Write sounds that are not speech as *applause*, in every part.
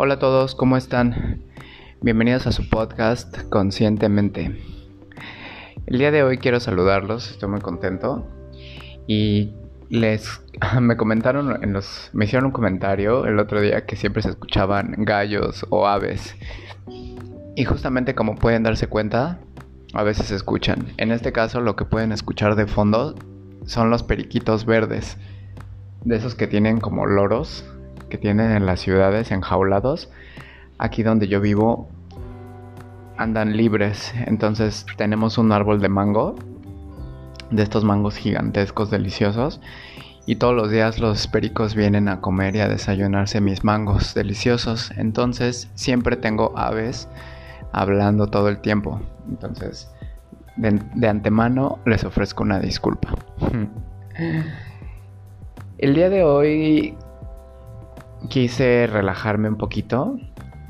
Hola a todos, ¿cómo están? Bienvenidos a su podcast Conscientemente. El día de hoy quiero saludarlos, estoy muy contento y les *laughs* me comentaron en los me hicieron un comentario el otro día que siempre se escuchaban gallos o aves. Y justamente como pueden darse cuenta, a veces se escuchan. En este caso lo que pueden escuchar de fondo son los periquitos verdes, de esos que tienen como loros que tienen en las ciudades enjaulados. Aquí donde yo vivo andan libres. Entonces tenemos un árbol de mango. De estos mangos gigantescos, deliciosos. Y todos los días los pericos vienen a comer y a desayunarse mis mangos deliciosos. Entonces siempre tengo aves hablando todo el tiempo. Entonces de, de antemano les ofrezco una disculpa. *laughs* el día de hoy quise relajarme un poquito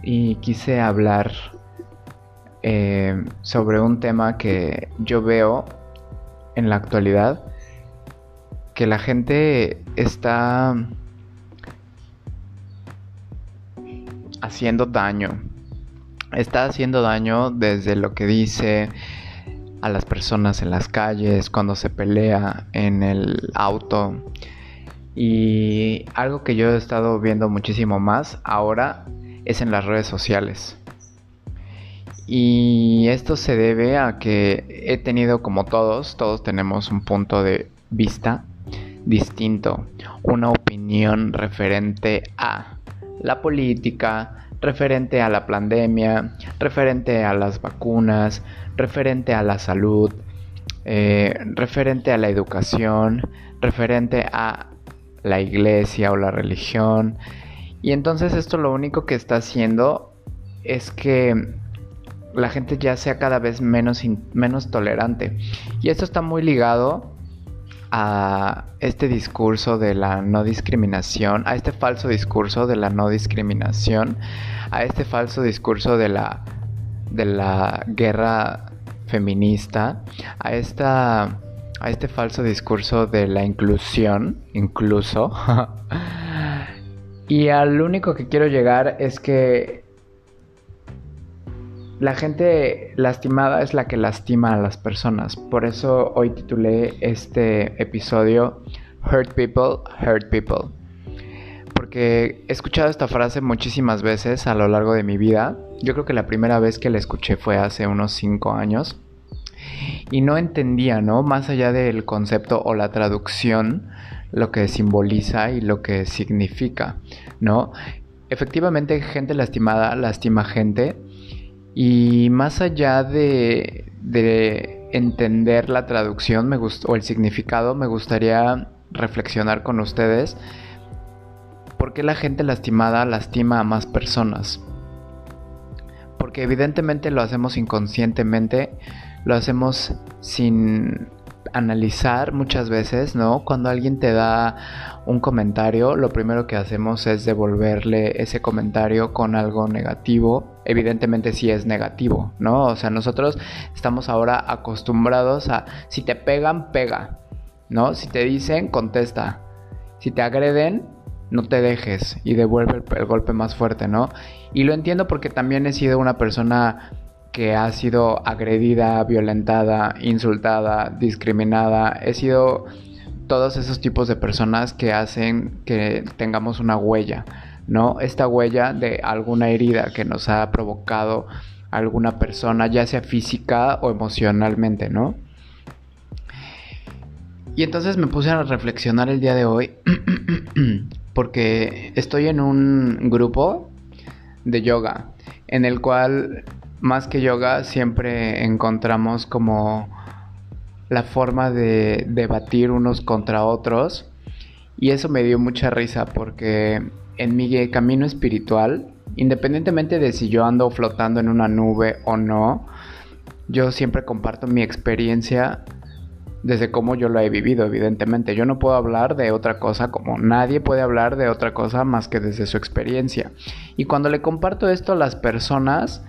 y quise hablar eh, sobre un tema que yo veo en la actualidad que la gente está haciendo daño. Está haciendo daño desde lo que dice a las personas en las calles, cuando se pelea en el auto, y algo que yo he estado viendo muchísimo más ahora es en las redes sociales. Y esto se debe a que he tenido como todos, todos tenemos un punto de vista distinto, una opinión referente a la política, referente a la pandemia, referente a las vacunas, referente a la salud, eh, referente a la educación, referente a la iglesia o la religión. Y entonces esto lo único que está haciendo es que la gente ya sea cada vez menos, menos tolerante. Y esto está muy ligado a este discurso de la no discriminación, a este falso discurso de la no discriminación, a este falso discurso de la, de la guerra feminista, a esta a este falso discurso de la inclusión, incluso. *laughs* y al único que quiero llegar es que la gente lastimada es la que lastima a las personas. Por eso hoy titulé este episodio Hurt People, Hurt People. Porque he escuchado esta frase muchísimas veces a lo largo de mi vida. Yo creo que la primera vez que la escuché fue hace unos 5 años y no entendía, ¿no? Más allá del concepto o la traducción, lo que simboliza y lo que significa, ¿no? Efectivamente, gente lastimada lastima gente y más allá de, de entender la traducción me o el significado, me gustaría reflexionar con ustedes por qué la gente lastimada lastima a más personas. Porque evidentemente lo hacemos inconscientemente, lo hacemos sin analizar muchas veces, ¿no? Cuando alguien te da un comentario, lo primero que hacemos es devolverle ese comentario con algo negativo. Evidentemente si es negativo, ¿no? O sea, nosotros estamos ahora acostumbrados a si te pegan, pega, ¿no? Si te dicen, contesta. Si te agreden, no te dejes y devuelve el, el golpe más fuerte, ¿no? Y lo entiendo porque también he sido una persona que ha sido agredida, violentada, insultada, discriminada. He sido todos esos tipos de personas que hacen que tengamos una huella, ¿no? Esta huella de alguna herida que nos ha provocado alguna persona, ya sea física o emocionalmente, ¿no? Y entonces me puse a reflexionar el día de hoy *clears throat* porque estoy en un grupo de yoga en el cual más que yoga siempre encontramos como la forma de debatir unos contra otros y eso me dio mucha risa porque en mi camino espiritual, independientemente de si yo ando flotando en una nube o no, yo siempre comparto mi experiencia desde cómo yo lo he vivido, evidentemente. Yo no puedo hablar de otra cosa como nadie puede hablar de otra cosa más que desde su experiencia. Y cuando le comparto esto a las personas,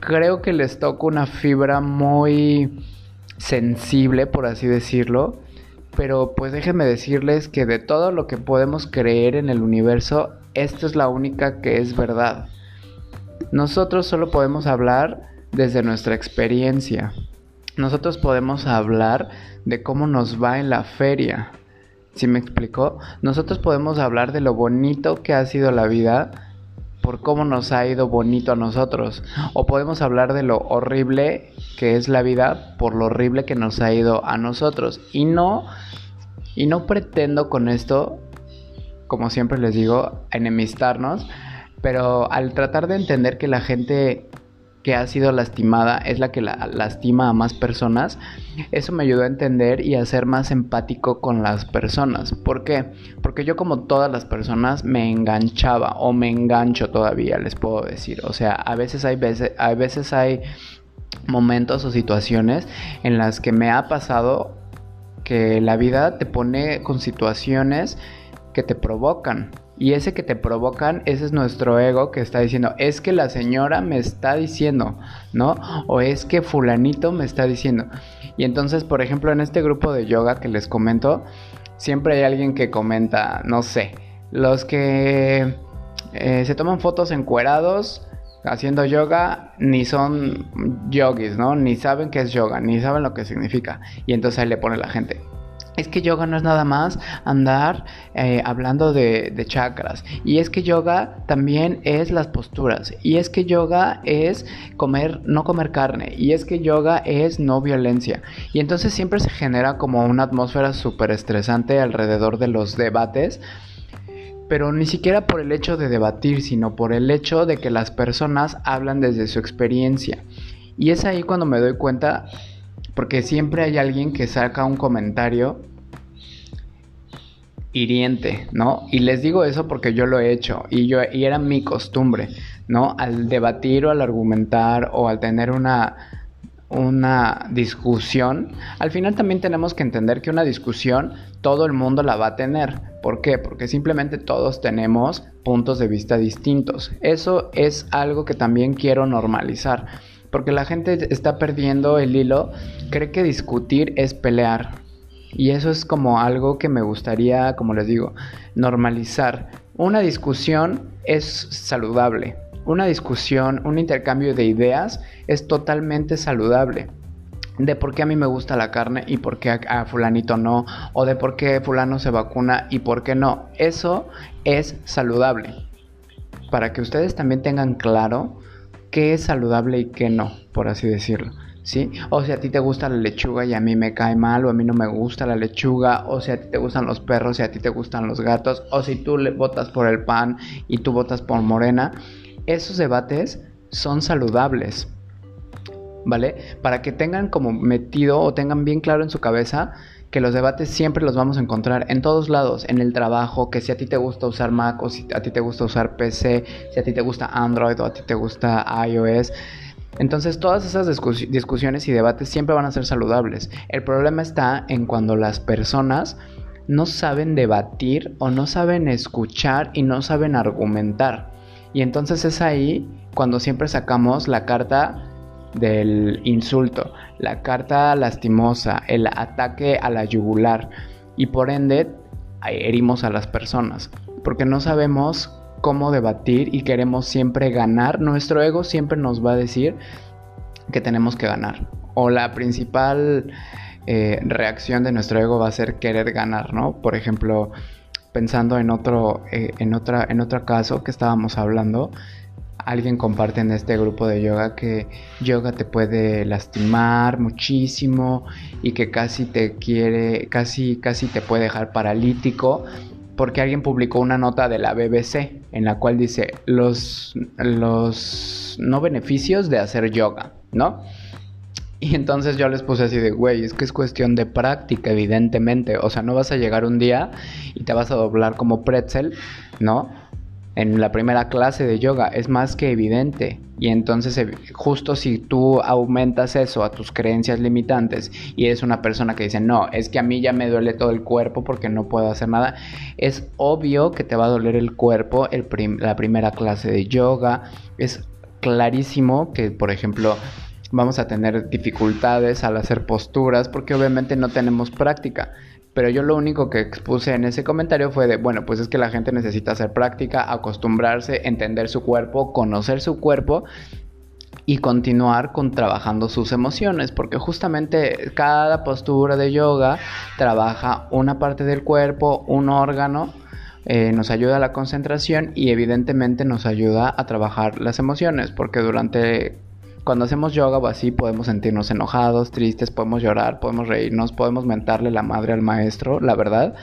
creo que les toca una fibra muy sensible, por así decirlo. Pero pues déjenme decirles que de todo lo que podemos creer en el universo, esto es la única que es verdad. Nosotros solo podemos hablar desde nuestra experiencia. Nosotros podemos hablar de cómo nos va en la feria. ¿Sí me explicó? Nosotros podemos hablar de lo bonito que ha sido la vida por cómo nos ha ido bonito a nosotros. O podemos hablar de lo horrible que es la vida por lo horrible que nos ha ido a nosotros. Y no, y no pretendo con esto, como siempre les digo, enemistarnos. Pero al tratar de entender que la gente que ha sido lastimada es la que la lastima a más personas, eso me ayudó a entender y a ser más empático con las personas. ¿Por qué? Porque yo como todas las personas me enganchaba o me engancho todavía, les puedo decir. O sea, a veces hay veces, a veces hay momentos o situaciones en las que me ha pasado que la vida te pone con situaciones que te provocan y ese que te provocan, ese es nuestro ego que está diciendo, es que la señora me está diciendo, ¿no? O es que fulanito me está diciendo. Y entonces, por ejemplo, en este grupo de yoga que les comento, siempre hay alguien que comenta, no sé, los que eh, se toman fotos encuerados haciendo yoga ni son yogis, ¿no? Ni saben qué es yoga, ni saben lo que significa. Y entonces ahí le pone la gente, es que yoga no es nada más andar eh, hablando de, de, chakras. Y es que yoga también es las posturas. Y es que yoga es comer, no comer carne. Y es que yoga es no violencia. Y entonces siempre se genera como una atmósfera súper estresante alrededor de los debates. Pero ni siquiera por el hecho de debatir, sino por el hecho de que las personas hablan desde su experiencia. Y es ahí cuando me doy cuenta porque siempre hay alguien que saca un comentario hiriente, ¿no? Y les digo eso porque yo lo he hecho y yo y era mi costumbre, ¿no? Al debatir o al argumentar o al tener una una discusión, al final también tenemos que entender que una discusión todo el mundo la va a tener. ¿Por qué? Porque simplemente todos tenemos puntos de vista distintos. Eso es algo que también quiero normalizar. Porque la gente está perdiendo el hilo, cree que discutir es pelear. Y eso es como algo que me gustaría, como les digo, normalizar. Una discusión es saludable. Una discusión, un intercambio de ideas es totalmente saludable de por qué a mí me gusta la carne y por qué a, fulanito no, o de por qué fulano se vacuna y por qué no. Eso es saludable. Para que ustedes también tengan claro qué es saludable y qué no, por así decirlo. ¿Sí? O si a ti te gusta la lechuga y a mí me cae mal, o a mí no me gusta la lechuga, o si a ti te gustan los perros y a ti te gustan los gatos, o si tú le votas por el pan y tú votas por Morena, esos debates son saludables. ¿Vale? Para que tengan como metido o tengan bien claro en su cabeza que los debates siempre los vamos a encontrar en todos lados, en el trabajo, que si a ti te gusta usar Mac o si a ti te gusta usar PC, si a ti te gusta Android o a ti te gusta iOS. Entonces todas esas discusiones y debates siempre van a ser saludables. El problema está en cuando las personas no saben debatir o no saben escuchar y no saben argumentar. Y entonces es ahí cuando siempre sacamos la carta del insulto, la carta lastimosa, el ataque a la yugular y por ende herimos a las personas porque no sabemos cómo debatir y queremos siempre ganar. Nuestro ego siempre nos va a decir que tenemos que ganar o la principal eh, reacción de nuestro ego va a ser querer ganar, ¿no? Por ejemplo, pensando en otro, eh, en otra, en otro caso que estábamos hablando, alguien comparte en este grupo de yoga que yoga te puede lastimar muchísimo y que casi te quiere, casi, casi te puede dejar paralítico. Porque alguien publicó una nota de la BBC en la cual dice los, los no beneficios de hacer yoga, ¿no? Y entonces yo les puse así de, güey, es que es cuestión de práctica, evidentemente. O sea, no vas a llegar un día y te vas a doblar como pretzel, ¿no? En la primera clase de yoga, es más que evidente. Y entonces eh, justo si tú aumentas eso a tus creencias limitantes y eres una persona que dice, no, es que a mí ya me duele todo el cuerpo porque no puedo hacer nada, es obvio que te va a doler el cuerpo el la primera clase de yoga. Es clarísimo que, por ejemplo, vamos a tener dificultades al hacer posturas porque obviamente no tenemos práctica. Pero yo lo único que expuse en ese comentario fue de, bueno, pues es que la gente necesita hacer práctica, acostumbrarse, entender su cuerpo, conocer su cuerpo y continuar con trabajando sus emociones, porque justamente cada postura de yoga trabaja una parte del cuerpo, un órgano, eh, nos ayuda a la concentración y evidentemente nos ayuda a trabajar las emociones, porque durante cuando hacemos yoga o así podemos sentirnos enojados, tristes, podemos llorar, podemos reírnos, podemos mentarle la madre al maestro, la verdad.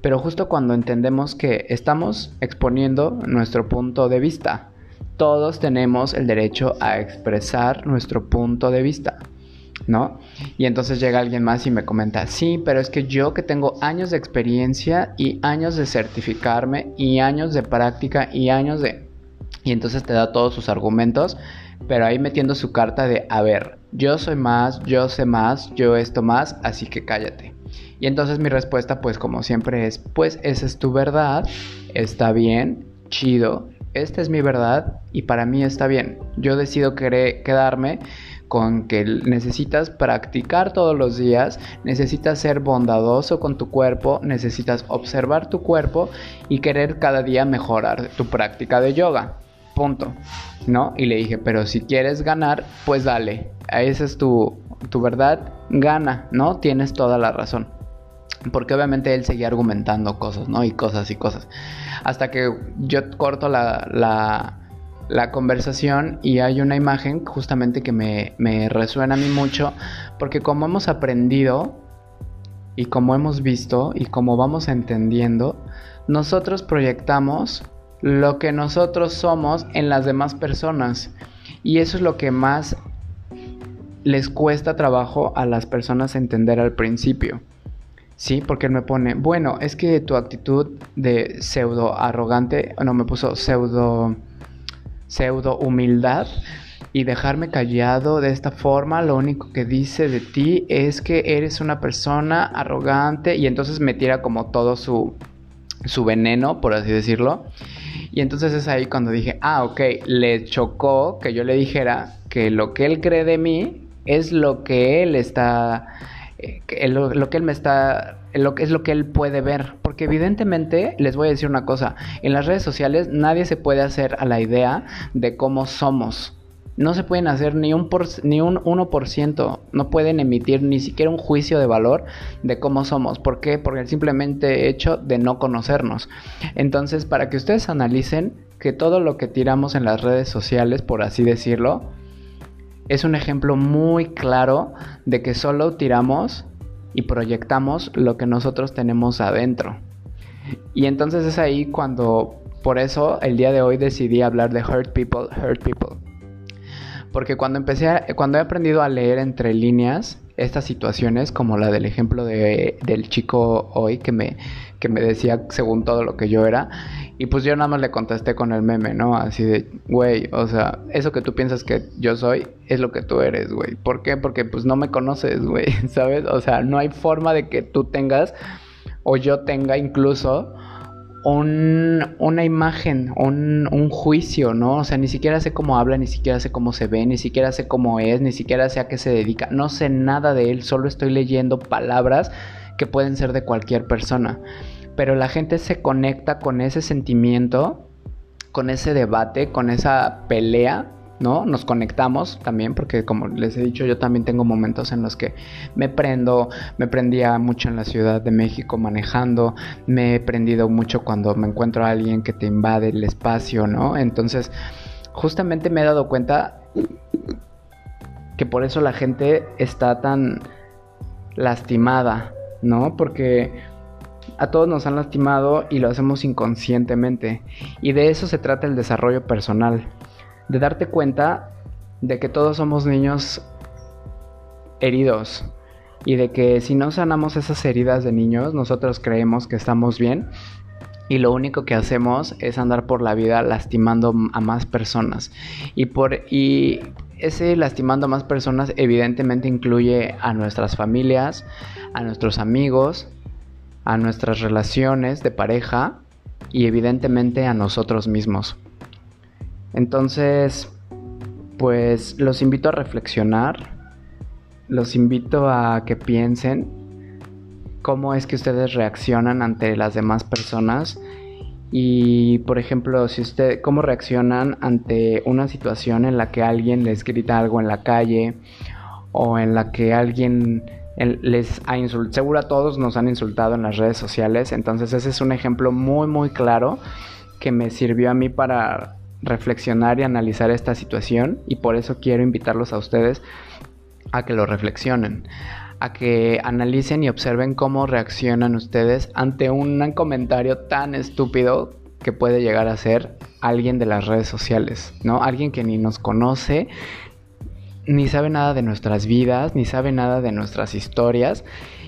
Pero justo cuando entendemos que estamos exponiendo nuestro punto de vista, todos tenemos el derecho a expresar nuestro punto de vista. ¿no? Y entonces llega alguien más y me comenta, sí, pero es que yo que tengo años de experiencia y años de certificarme y años de práctica y años de... Y entonces te da todos sus argumentos pero ahí metiendo su carta de, a ver, yo soy más, yo sé más, yo esto más, así que cállate. Y entonces mi respuesta, pues como siempre es, pues esa es tu verdad, está bien, chido, esta es mi verdad y para mí está bien. Yo decido quedarme con que necesitas practicar todos los días, necesitas ser bondadoso con tu cuerpo, necesitas observar tu cuerpo y querer cada día mejorar tu práctica de yoga. Punto. ¿No? Y le dije, pero si quieres ganar, pues dale. Esa es tu, tu verdad, gana, ¿no? Tienes toda la razón. Porque obviamente él seguía argumentando cosas, ¿no? Y cosas y cosas. Hasta que yo corto la, la, la conversación y hay una imagen justamente que me, me resuena a mí mucho. Porque como hemos aprendido y como hemos visto y como vamos entendiendo, nosotros proyectamos lo que nosotros somos en las demás personas. Y eso es lo que más les cuesta trabajo a las personas entender al principio. Sí, porque él me pone, bueno, es que tu actitud de pseudo arrogante, no me puso pseudo pseudo humildad y dejarme callado de esta forma, lo único que dice de ti es que eres una persona arrogante y entonces me tira como todo su su veneno, por así decirlo. Y entonces es ahí cuando dije, ah, ok, le chocó que yo le dijera que lo que él cree de mí es lo que él está, eh, lo, que él me está, lo, es lo que él puede ver. Porque evidentemente, les voy a decir una cosa, en las redes sociales nadie se puede hacer a la idea de cómo somos no se pueden hacer ni un, por, ni un 1%, no pueden emitir ni siquiera un juicio de valor de cómo somos. ¿Por qué? Porque el simplemente hecho de no conocernos. Entonces, para que ustedes analicen que todo lo que tiramos en las redes sociales, por así decirlo, es un ejemplo muy claro de que solo tiramos y proyectamos lo que nosotros tenemos adentro. Y entonces es ahí cuando, por eso el día de hoy decidí hablar de hurt people, hurt people porque cuando empecé, cuando he aprendido a leer entre líneas estas situaciones, como la del ejemplo de, del chico hoy que me, que me decía según todo lo que yo era, y pues yo nada más le contesté con el meme, ¿no? Así de, güey, o sea, eso que tú piensas que yo soy es lo que tú eres, güey. ¿Por qué? Porque pues no me conoces, güey, *laughs* ¿sabes? O sea, no hay forma de que tú tengas o yo tenga incluso una imagen, un, un, juicio, ¿no? O sea, ni siquiera sé cómo habla, ni siquiera sé cómo se ve, ni siquiera sé cómo es, ni siquiera sé a qué se dedica. No sé nada de él, solo estoy leyendo palabras que pueden ser de cualquier persona. Pero la gente se conecta con ese sentimiento, con ese debate, con esa pelea ¿no? Nos conectamos también porque como les he dicho yo también tengo momentos en los que me prendo, me prendía mucho en la Ciudad de México manejando, me he prendido mucho cuando me encuentro a alguien que te invade el espacio, ¿no? Entonces, justamente me he dado cuenta que por eso la gente está tan lastimada, ¿no? Porque a todos nos han lastimado y lo hacemos inconscientemente. Y de eso se trata el desarrollo personal de darte cuenta de que todos somos niños heridos y de que si no sanamos esas heridas de niños, nosotros creemos que estamos bien y lo único que hacemos es andar por la vida lastimando a más personas. Y por y ese lastimando a más personas evidentemente incluye a nuestras familias, a nuestros amigos, a nuestras relaciones de pareja y evidentemente a nosotros mismos. Entonces, pues los invito a reflexionar, los invito a que piensen cómo es que ustedes reaccionan ante las demás personas y por ejemplo, si usted cómo reaccionan ante una situación en la que alguien les grita algo en la calle o en la que alguien les ha insultado, seguro a todos nos han insultado en las redes sociales, entonces ese es un ejemplo muy muy claro que me sirvió a mí para reflexionar y analizar esta situación y por eso quiero invitarlos a ustedes a que lo reflexionen, a que analicen y observen cómo reaccionan ustedes ante un comentario tan estúpido que puede llegar a ser alguien de las redes sociales, ¿no? Alguien que ni nos conoce, ni sabe nada de nuestras vidas, ni sabe nada de nuestras historias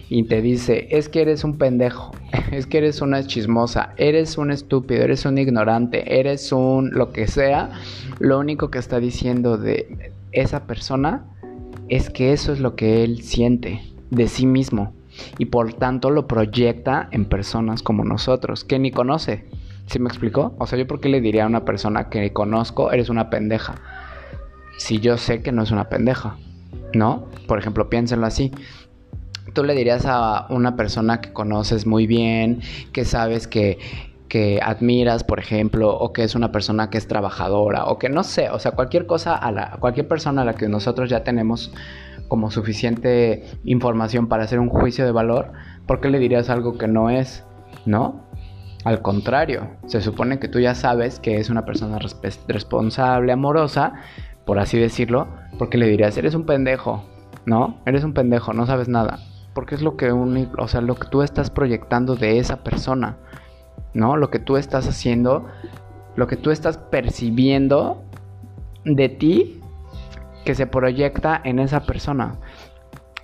y te dice, es que eres un pendejo, *laughs* es que eres una chismosa, eres un estúpido, eres un ignorante, eres un lo que sea, lo único que está diciendo de esa persona es que eso es lo que él siente de sí mismo y por tanto lo proyecta en personas como nosotros, que ni conoce. ¿Sí me explicó? O sea, yo por qué le diría a una persona que conozco, eres una pendeja, si yo sé que no es una pendeja, ¿no? Por ejemplo, piénsenlo así tú le dirías a una persona que conoces muy bien, que sabes que, que admiras, por ejemplo, o que es una persona que es trabajadora, o que no sé, o sea, cualquier cosa a la, cualquier persona a la que nosotros ya tenemos como suficiente información para hacer un juicio de valor, ¿por qué le dirías algo que no es? ¿No? Al contrario, se supone que tú ya sabes que es una persona responsable, amorosa, por así decirlo, porque le dirías, eres un pendejo, ¿no? Eres un pendejo, no sabes nada porque es lo que o sea, lo que tú estás proyectando de esa persona, ¿no? Lo que tú estás haciendo, lo que tú estás percibiendo de ti que se proyecta en esa persona.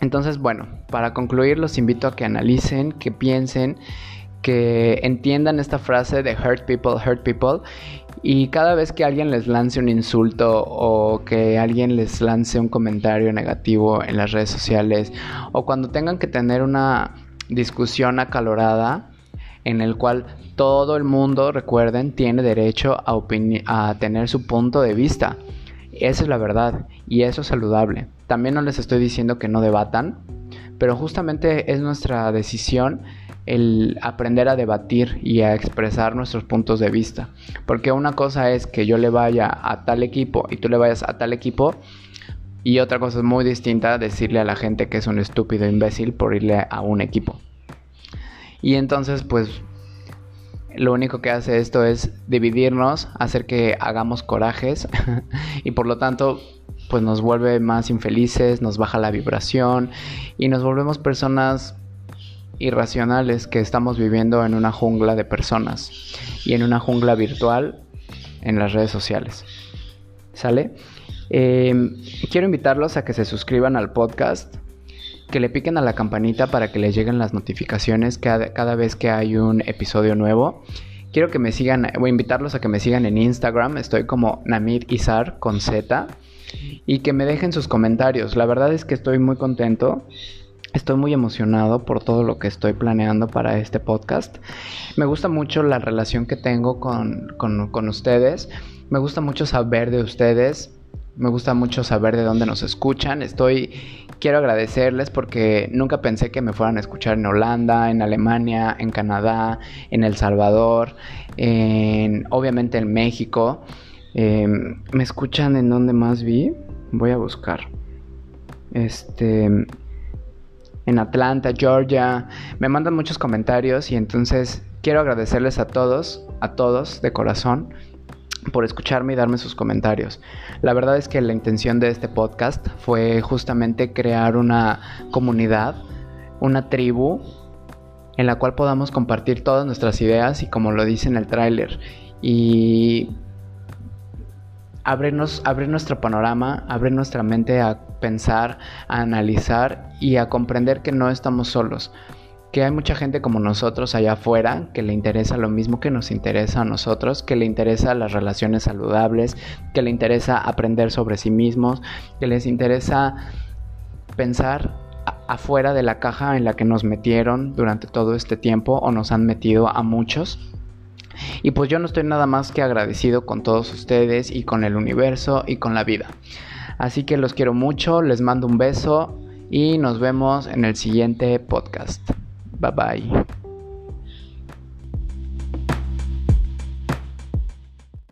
Entonces, bueno, para concluir los invito a que analicen, que piensen, que entiendan esta frase de hurt people, hurt people y cada vez que alguien les lance un insulto o que alguien les lance un comentario negativo en las redes sociales o cuando tengan que tener una discusión acalorada en el cual todo el mundo, recuerden, tiene derecho a, a tener su punto de vista. Esa es la verdad y eso es saludable. También no les estoy diciendo que no debatan, pero justamente es nuestra decisión el aprender a debatir y a expresar nuestros puntos de vista. Porque una cosa es que yo le vaya a tal equipo y tú le vayas a tal equipo. Y otra cosa es muy distinta decirle a la gente que es un estúpido imbécil por irle a un equipo. Y entonces pues lo único que hace esto es dividirnos, hacer que hagamos corajes *laughs* y por lo tanto pues nos vuelve más infelices, nos baja la vibración y nos volvemos personas irracionales que estamos viviendo en una jungla de personas y en una jungla virtual en las redes sociales. ¿Sale? Em, quiero invitarlos a que se suscriban al podcast, que le piquen a la campanita para que les lleguen las notificaciones cada, cada vez que hay un episodio nuevo. Quiero que me sigan, voy invitarlos a que me sigan en Instagram, estoy como Namir Izar con Z y que me dejen sus comentarios. La verdad es que estoy muy contento Estoy muy emocionado por todo lo que estoy planeando para este podcast. Me gusta mucho la relación que tengo con, con, ustedes. Me gusta mucho saber de ustedes. Me gusta mucho saber de dónde nos escuchan. Estoy, quiero agradecerles porque nunca pensé que me fueran a escuchar en Holanda, en Alemania, en Canadá, en El Salvador, en, obviamente en México. Em, ¿Me escuchan en dónde más vi? Voy a buscar. Este, en Atlanta, Georgia. Me mandan muchos comentarios y entonces quiero agradecerles a todos, a todos de corazón por escucharme y darme sus comentarios. La verdad es que la intención de este podcast fue justamente crear una comunidad, una tribu en la cual podamos compartir todas nuestras ideas y como lo dice en el tráiler y abrirnos, abrir nuestro panorama, abrir nuestra mente a pensar, a analizar y a comprender que no estamos solos. Que hay mucha gente como nosotros allá afuera que le interesa lo mismo que nos interesa a nosotros, que le interesa las relaciones saludables, que le interesa aprender sobre sí mismos, que les interesa pensar afuera de la caja en la que nos metieron durante todo este tiempo o nos han metido a muchos y pues yo no estoy nada más que agradecido con todos ustedes y con el universo y con la vida. Así que los quiero mucho, les mando un beso y nos vemos en el siguiente podcast. Bye bye.